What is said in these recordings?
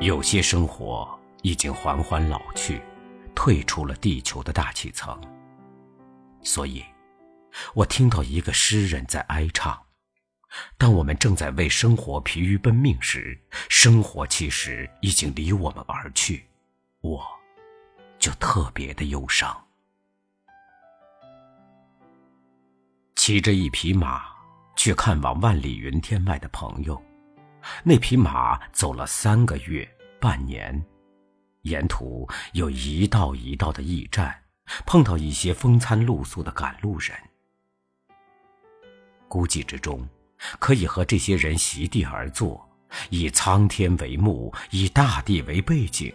有些生活已经缓缓老去，退出了地球的大气层。所以，我听到一个诗人在哀唱：当我们正在为生活疲于奔命时，生活其实已经离我们而去，我就特别的忧伤。骑着一匹马去看望万里云天外的朋友。那匹马走了三个月、半年，沿途有一道一道的驿站，碰到一些风餐露宿的赶路人。孤寂之中，可以和这些人席地而坐，以苍天为幕，以大地为背景。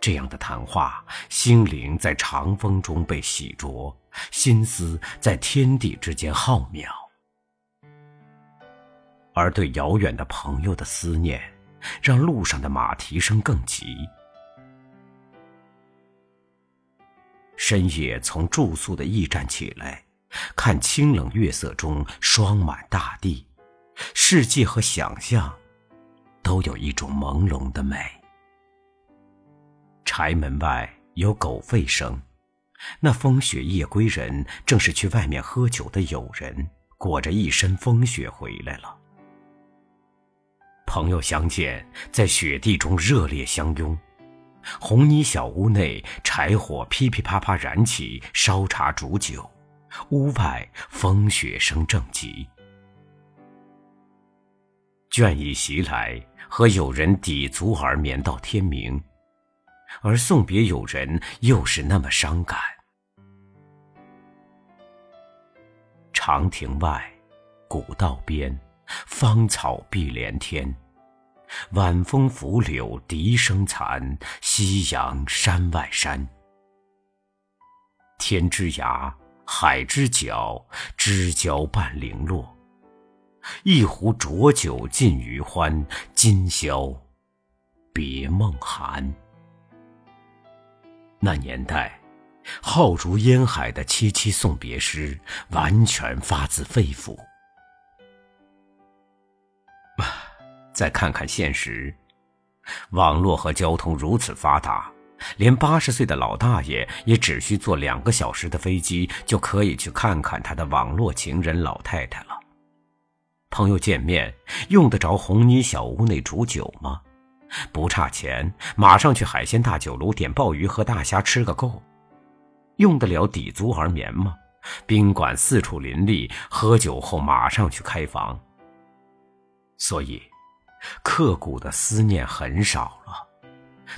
这样的谈话，心灵在长风中被洗濯，心思在天地之间浩渺。而对遥远的朋友的思念，让路上的马蹄声更急。深夜从住宿的驿站起来，看清冷月色中霜满大地，世界和想象，都有一种朦胧的美。柴门外有狗吠声，那风雪夜归人正是去外面喝酒的友人，裹着一身风雪回来了。朋友相见，在雪地中热烈相拥。红泥小屋内，柴火噼噼啪啪燃起，烧茶煮酒。屋外风雪声正急。倦意袭来，和友人抵足而眠到天明，而送别友人又是那么伤感。长亭外，古道边，芳草碧连天。晚风拂柳笛声残，夕阳山外山。天之涯，海之角，知交半零落。一壶浊酒尽余欢，今宵别梦寒。那年代，浩如烟海的凄凄送别诗，完全发自肺腑。再看看现实，网络和交通如此发达，连八十岁的老大爷也只需坐两个小时的飞机，就可以去看看他的网络情人老太太了。朋友见面用得着红泥小屋内煮酒吗？不差钱，马上去海鲜大酒楼点鲍鱼和大虾吃个够。用得了抵足而眠吗？宾馆四处林立，喝酒后马上去开房。所以。刻骨的思念很少了，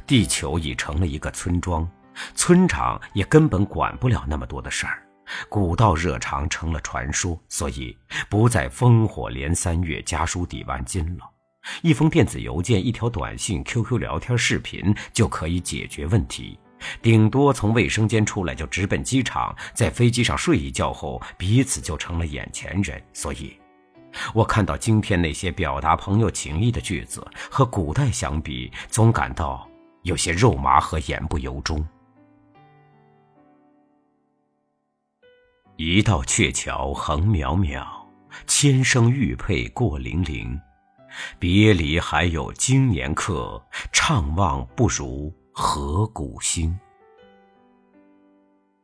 地球已成了一个村庄，村长也根本管不了那么多的事儿，古道热肠成了传说，所以不再烽火连三月，家书抵万金了。一封电子邮件、一条短信、QQ 聊天、视频就可以解决问题，顶多从卫生间出来就直奔机场，在飞机上睡一觉后，彼此就成了眼前人，所以。我看到今天那些表达朋友情谊的句子，和古代相比，总感到有些肉麻和言不由衷。一道鹊桥横渺渺，千声玉佩过零零。别离还有经年客，怅望不如河谷星。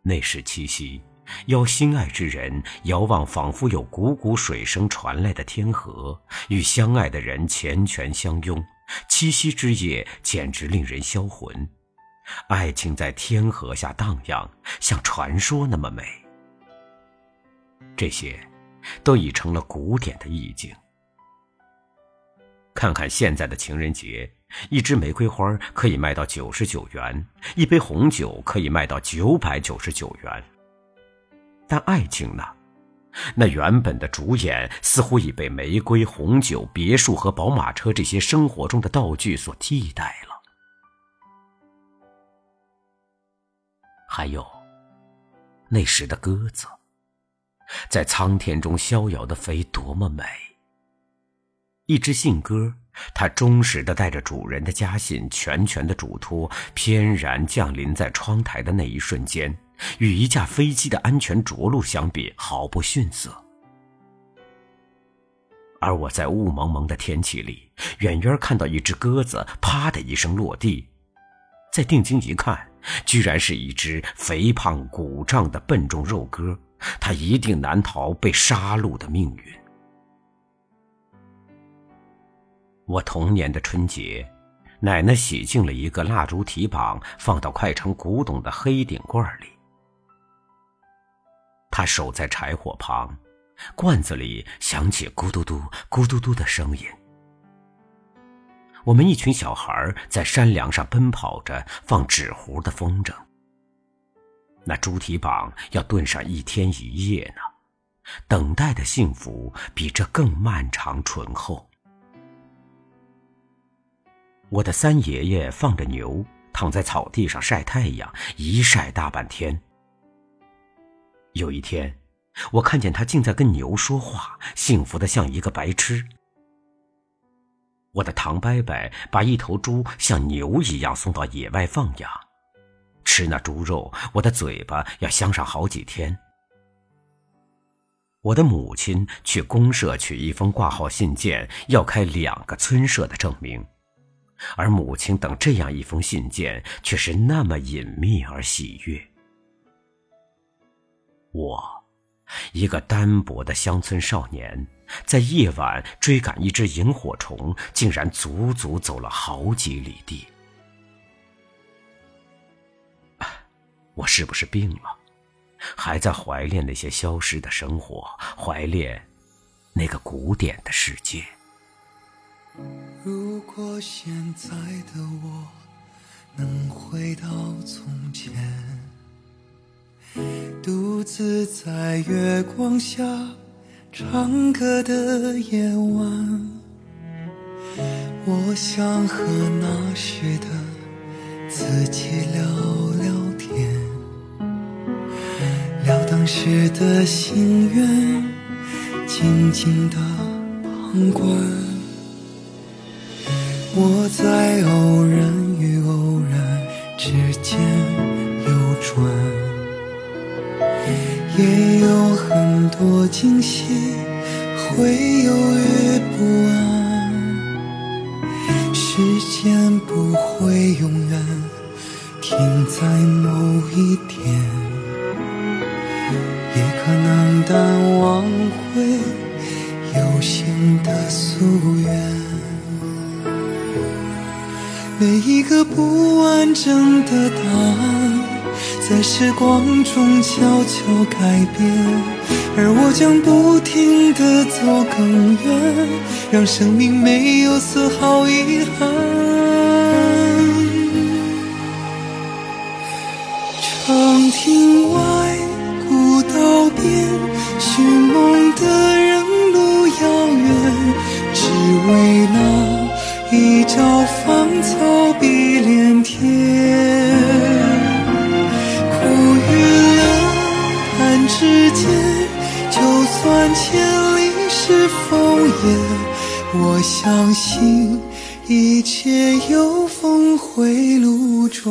那是七夕。邀心爱之人遥望，仿佛有汩汩水声传来的天河，与相爱的人缱绻相拥。七夕之夜简直令人销魂，爱情在天河下荡漾，像传说那么美。这些，都已成了古典的意境。看看现在的情人节，一支玫瑰花可以卖到九十九元，一杯红酒可以卖到九百九十九元。但爱情呢？那原本的主演似乎已被玫瑰、红酒、别墅和宝马车这些生活中的道具所替代了。还有，那时的鸽子，在苍天中逍遥的飞，多么美！一只信鸽，它忠实的带着主人的家信，全权的嘱托，翩然降临在窗台的那一瞬间。与一架飞机的安全着陆相比，毫不逊色。而我在雾蒙蒙的天气里，远远看到一只鸽子“啪”的一声落地，再定睛一看，居然是一只肥胖鼓胀的笨重肉鸽，它一定难逃被杀戮的命运。我童年的春节，奶奶洗净了一个蜡烛提膀，放到快成古董的黑顶罐里。他守在柴火旁，罐子里响起咕嘟嘟、咕嘟嘟的声音。我们一群小孩在山梁上奔跑着，放纸糊的风筝。那猪蹄膀要炖上一天一夜呢，等待的幸福比这更漫长醇厚。我的三爷爷放着牛，躺在草地上晒太阳，一晒大半天。有一天，我看见他竟在跟牛说话，幸福的像一个白痴。我的唐伯伯把一头猪像牛一样送到野外放养，吃那猪肉，我的嘴巴要香上好几天。我的母亲去公社取一封挂号信件，要开两个村社的证明。而母亲等这样一封信件，却是那么隐秘而喜悦。我，一个单薄的乡村少年，在夜晚追赶一只萤火虫，竟然足足走了好几里地。我是不是病了？还在怀恋那些消失的生活，怀恋那个古典的世界。如果现在的我能回到从前，独自在月光下唱歌的夜晚，我想和那时的自己聊聊天，聊当时的心愿，静静的旁观。我在偶然与偶然之间游转，也有很多惊喜，会犹豫不安。时间不会永远停在某一点，也可能淡忘会有新的夙愿。每一个不完整的答案，在时光中悄悄改变，而我将不停地走更远，让生命没有丝毫遗憾。长亭外，古道边，寻梦的我相信一切有峰回路转。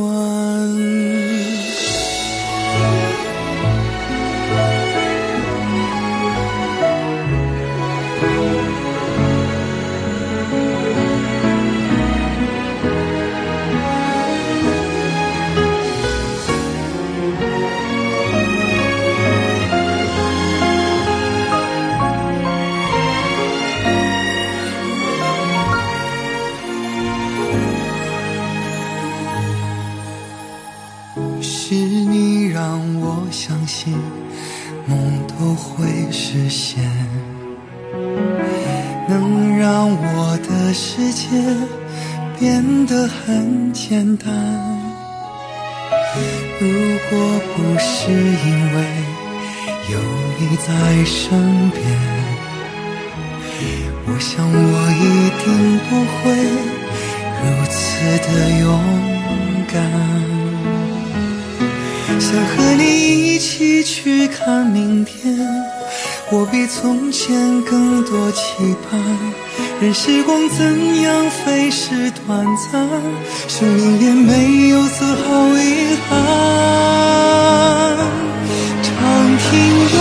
很简单。如果不是因为有你在身边，我想我一定不会如此的勇敢。想和你一起去看明天，我比从前更多期盼任时光怎样飞逝短暂生命也没有丝毫遗憾长亭短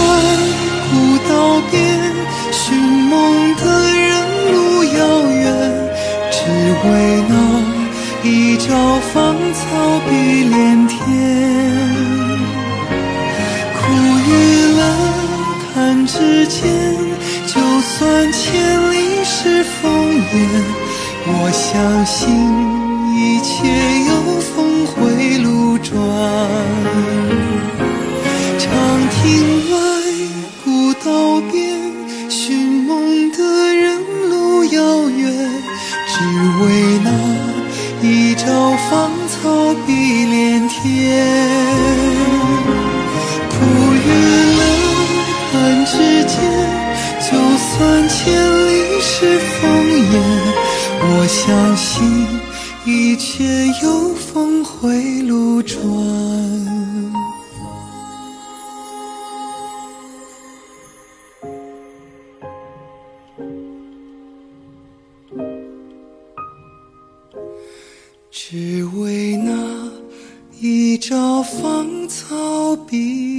古道边寻梦的人路遥远只为那一朝芳草碧连天。之间，就算千里是烽烟，我相信一切有峰回路转。相信一切有峰回路转。只为那一朝芳草碧